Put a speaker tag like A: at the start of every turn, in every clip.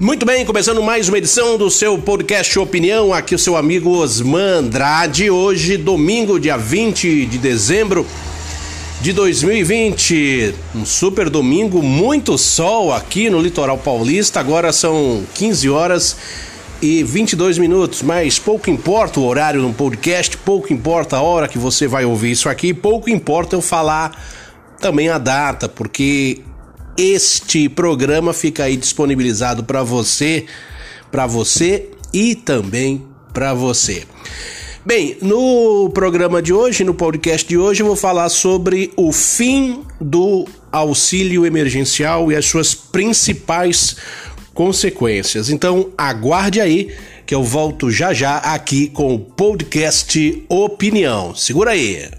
A: Muito bem, começando mais uma edição do seu podcast Opinião, aqui o seu amigo Osman Andrade. Hoje, domingo, dia 20 de dezembro de 2020. Um super domingo, muito sol aqui no litoral paulista. Agora são 15 horas e 22 minutos, mas pouco importa o horário no podcast, pouco importa a hora que você vai ouvir isso aqui, pouco importa eu falar também a data, porque este programa fica aí disponibilizado para você, para você e também para você. Bem, no programa de hoje, no podcast de hoje, eu vou falar sobre o fim do auxílio emergencial e as suas principais consequências. Então, aguarde aí que eu volto já já aqui com o podcast Opinião. Segura aí.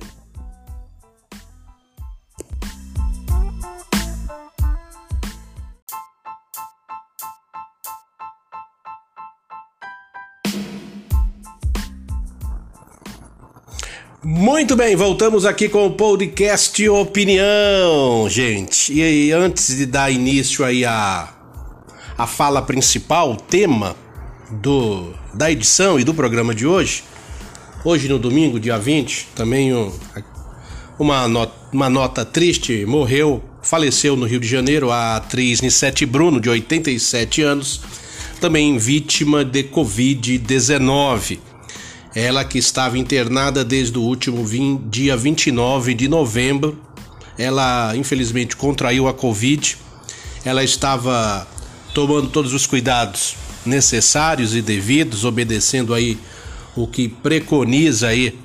A: Muito bem, voltamos aqui com o podcast Opinião, gente. E antes de dar início aí a, a fala principal, o tema do, da edição e do programa de hoje, hoje no domingo, dia 20, também um, uma, not, uma nota triste, morreu, faleceu no Rio de Janeiro a atriz Nissete Bruno, de 87 anos, também vítima de Covid-19. Ela que estava internada desde o último dia 29 de novembro. Ela infelizmente contraiu a Covid. Ela estava tomando todos os cuidados necessários e devidos, obedecendo aí o que preconiza aí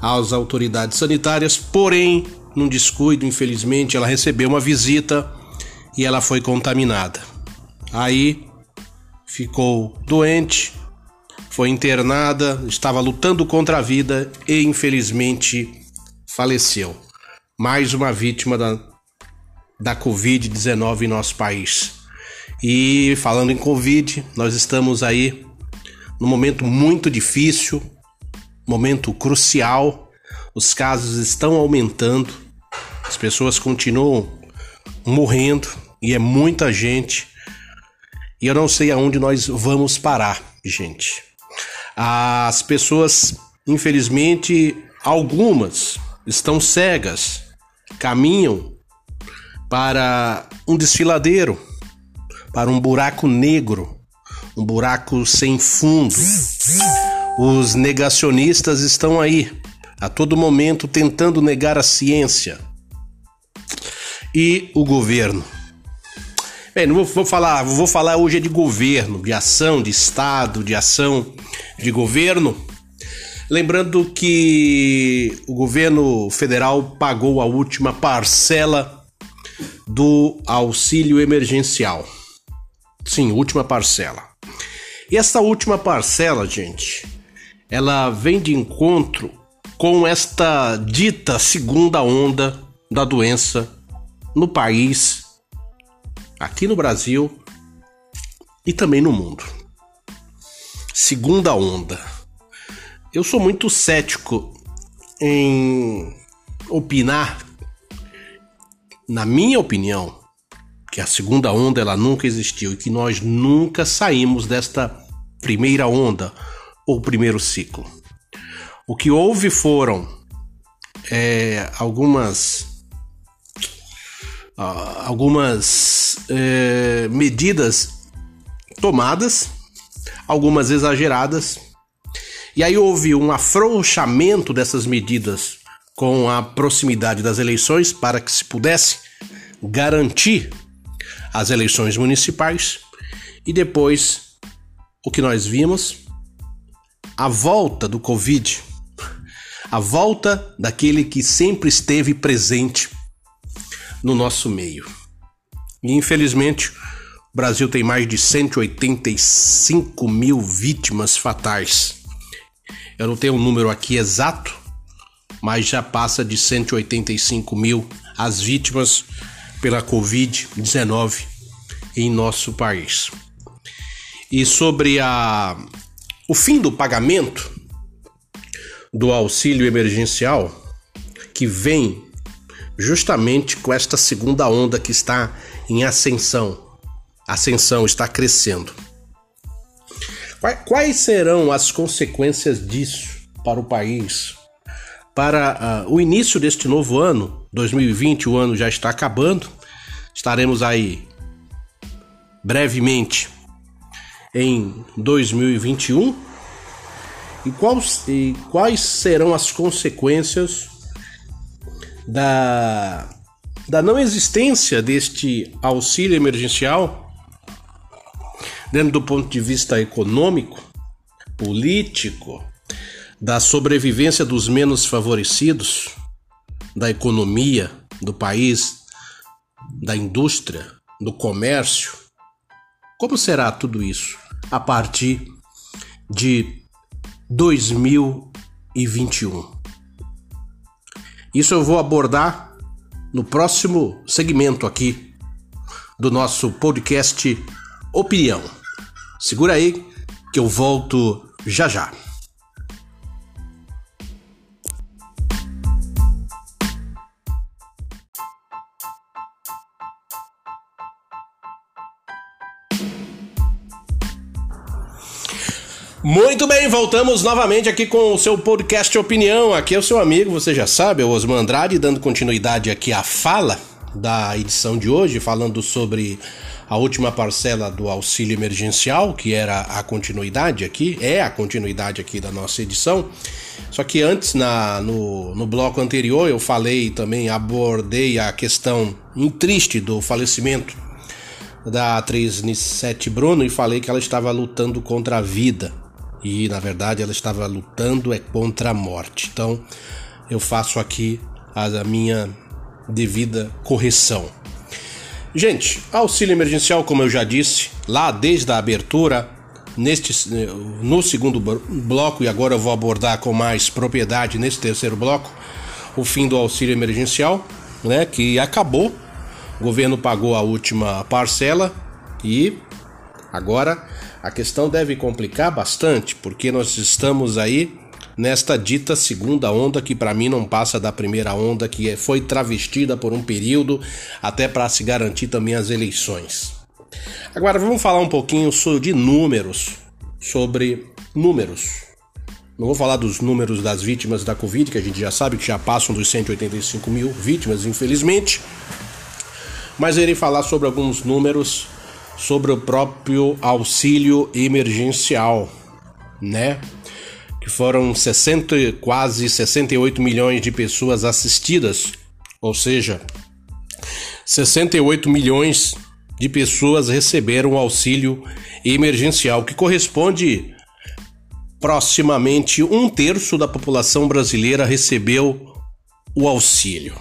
A: às autoridades sanitárias, porém, num descuido, infelizmente, ela recebeu uma visita e ela foi contaminada. Aí ficou doente, foi internada, estava lutando contra a vida e infelizmente faleceu. Mais uma vítima da, da Covid-19 em nosso país. E falando em Covid, nós estamos aí num momento muito difícil, momento crucial. Os casos estão aumentando, as pessoas continuam morrendo e é muita gente. E eu não sei aonde nós vamos parar, gente. As pessoas, infelizmente, algumas estão cegas, caminham para um desfiladeiro, para um buraco negro, um buraco sem fundo. Os negacionistas estão aí, a todo momento tentando negar a ciência. E o governo Bem, não vou, vou, falar, vou falar hoje de governo, de ação de Estado, de ação de governo. Lembrando que o governo federal pagou a última parcela do auxílio emergencial. Sim, última parcela. E essa última parcela, gente, ela vem de encontro com esta dita segunda onda da doença no país aqui no Brasil e também no mundo. Segunda onda. Eu sou muito cético em opinar, na minha opinião, que a segunda onda ela nunca existiu e que nós nunca saímos desta primeira onda ou primeiro ciclo. O que houve foram é, algumas algumas é, medidas tomadas, algumas exageradas, e aí houve um afrouxamento dessas medidas com a proximidade das eleições para que se pudesse garantir as eleições municipais, e depois o que nós vimos, a volta do Covid, a volta daquele que sempre esteve presente no nosso meio. E infelizmente, o Brasil tem mais de 185 mil vítimas fatais. Eu não tenho um número aqui exato, mas já passa de 185 mil as vítimas pela Covid-19 em nosso país. E sobre a, o fim do pagamento do auxílio emergencial, que vem justamente com esta segunda onda que está em ascensão. ascensão, está crescendo. Quais serão as consequências disso para o país? Para uh, o início deste novo ano, 2020, o ano já está acabando, estaremos aí brevemente em 2021. E quais, e quais serão as consequências da, da não existência deste auxílio emergencial dentro do ponto de vista econômico, político, da sobrevivência dos menos favorecidos, da economia do país, da indústria, do comércio. Como será tudo isso a partir de 2021? Isso eu vou abordar no próximo segmento aqui do nosso podcast Opinião. Segura aí que eu volto já já. Muito bem, voltamos novamente aqui com o seu podcast Opinião. Aqui é o seu amigo, você já sabe, é o Osman Andrade, dando continuidade aqui à fala da edição de hoje, falando sobre a última parcela do auxílio emergencial, que era a continuidade aqui, é a continuidade aqui da nossa edição. Só que antes, na, no, no bloco anterior, eu falei também, abordei a questão triste do falecimento da atriz Nissete Bruno e falei que ela estava lutando contra a vida. E na verdade ela estava lutando é contra a morte. Então eu faço aqui a minha devida correção. Gente, auxílio emergencial, como eu já disse, lá desde a abertura, neste, no segundo bloco, e agora eu vou abordar com mais propriedade nesse terceiro bloco, o fim do auxílio emergencial, né, que acabou. O governo pagou a última parcela e agora a questão deve complicar bastante, porque nós estamos aí nesta dita segunda onda que para mim não passa da primeira onda que é, foi travestida por um período até para se garantir também as eleições. Agora vamos falar um pouquinho de números, sobre números. Não vou falar dos números das vítimas da Covid, que a gente já sabe que já passam dos 185 mil vítimas, infelizmente. Mas irei falar sobre alguns números sobre o próprio auxílio emergencial, né? que foram 60, quase 68 milhões de pessoas assistidas, ou seja, 68 milhões de pessoas receberam auxílio emergencial, que corresponde proximamente um terço da população brasileira recebeu o auxílio.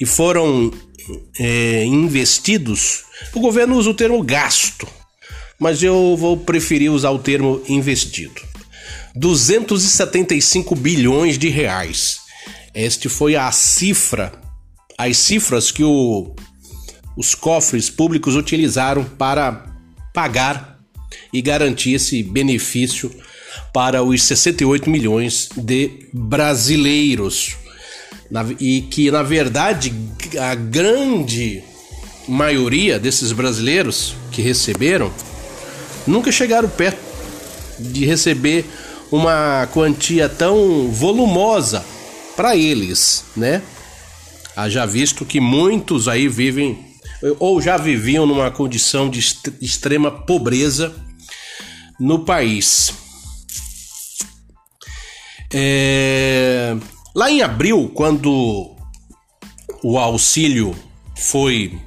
A: E foram é, investidos, o governo usa o termo gasto, mas eu vou preferir usar o termo investido. 275 bilhões de reais. Este foi a cifra, as cifras que o, os cofres públicos utilizaram para pagar e garantir esse benefício para os 68 milhões de brasileiros. Na, e que, na verdade, a grande maioria desses brasileiros que receberam nunca chegaram perto de receber uma quantia tão volumosa para eles, né? Haja visto que muitos aí vivem ou já viviam numa condição de extrema pobreza no país. É... Lá em abril, quando o auxílio foi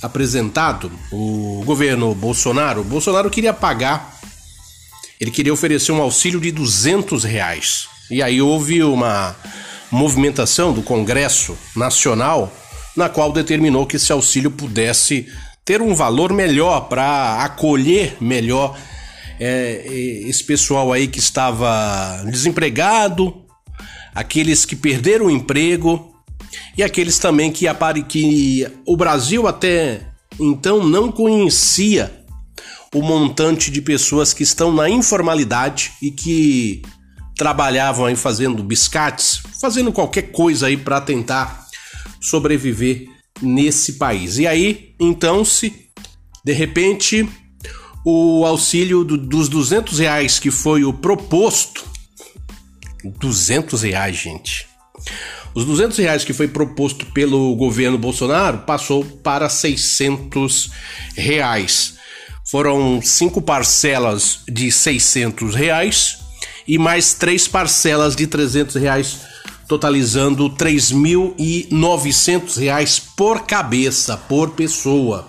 A: apresentado, o governo Bolsonaro, Bolsonaro queria pagar ele queria oferecer um auxílio de 200 reais. E aí houve uma movimentação do Congresso Nacional na qual determinou que esse auxílio pudesse ter um valor melhor para acolher melhor é, esse pessoal aí que estava desempregado, aqueles que perderam o emprego e aqueles também que, que o Brasil até então não conhecia o montante de pessoas que estão na informalidade e que trabalhavam aí fazendo biscates, fazendo qualquer coisa aí para tentar sobreviver nesse país. E aí, então, se De repente, o auxílio do, dos 200 reais que foi o proposto. 200 reais, gente. Os 200 reais que foi proposto pelo governo Bolsonaro passou para 600 reais. Foram cinco parcelas de 600 reais e mais três parcelas de 300 reais, totalizando 3.900 reais por cabeça, por pessoa.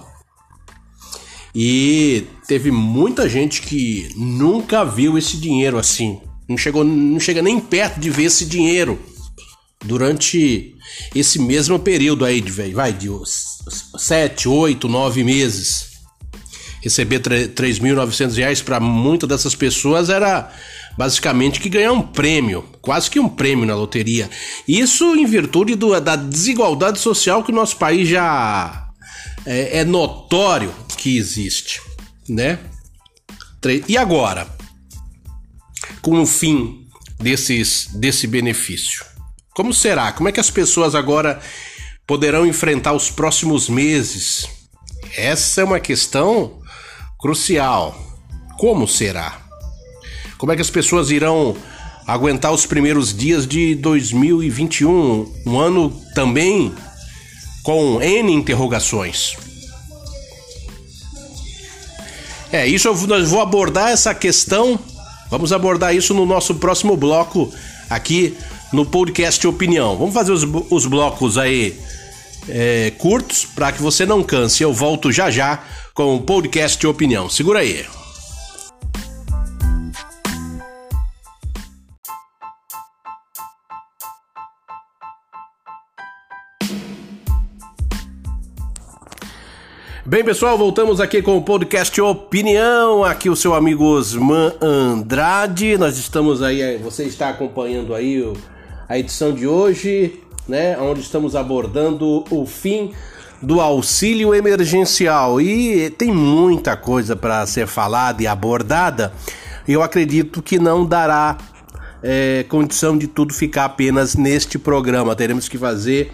A: E teve muita gente que nunca viu esse dinheiro assim. Não chegou, não chega nem perto de ver esse dinheiro durante esse mesmo período aí de vai de 7, 8, 9 meses. Receber 3.900 reais para muitas dessas pessoas era basicamente que ganhar um prêmio, quase que um prêmio na loteria. Isso em virtude do, da desigualdade social que o nosso país já é, é notório que existe, né? E agora, com o fim desses, desse benefício, como será? Como é que as pessoas agora poderão enfrentar os próximos meses? Essa é uma questão crucial. Como será? Como é que as pessoas irão aguentar os primeiros dias de 2021, um ano também com N interrogações. É, isso eu vou abordar essa questão. Vamos abordar isso no nosso próximo bloco aqui no podcast Opinião. Vamos fazer os, os blocos aí é, curtos para que você não canse. Eu volto já já com o podcast Opinião. Segura aí. Bem, pessoal, voltamos aqui com o podcast Opinião. Aqui o seu amigo Osman Andrade. Nós estamos aí, você está acompanhando aí a edição de hoje, né? Onde estamos abordando o fim do auxílio emergencial. E tem muita coisa para ser falada e abordada. Eu acredito que não dará é, condição de tudo ficar apenas neste programa. Teremos que fazer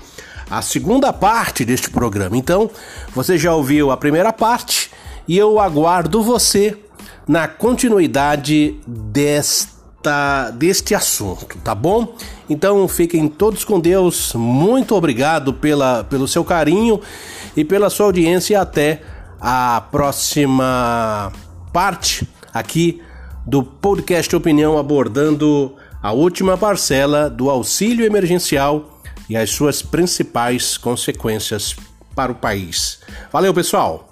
A: a segunda parte deste programa. Então, você já ouviu a primeira parte e eu aguardo você na continuidade desta deste assunto, tá bom? Então, fiquem todos com Deus. Muito obrigado pela, pelo seu carinho e pela sua audiência até a próxima parte aqui do podcast Opinião abordando a última parcela do auxílio emergencial e as suas principais consequências para o país. Valeu, pessoal!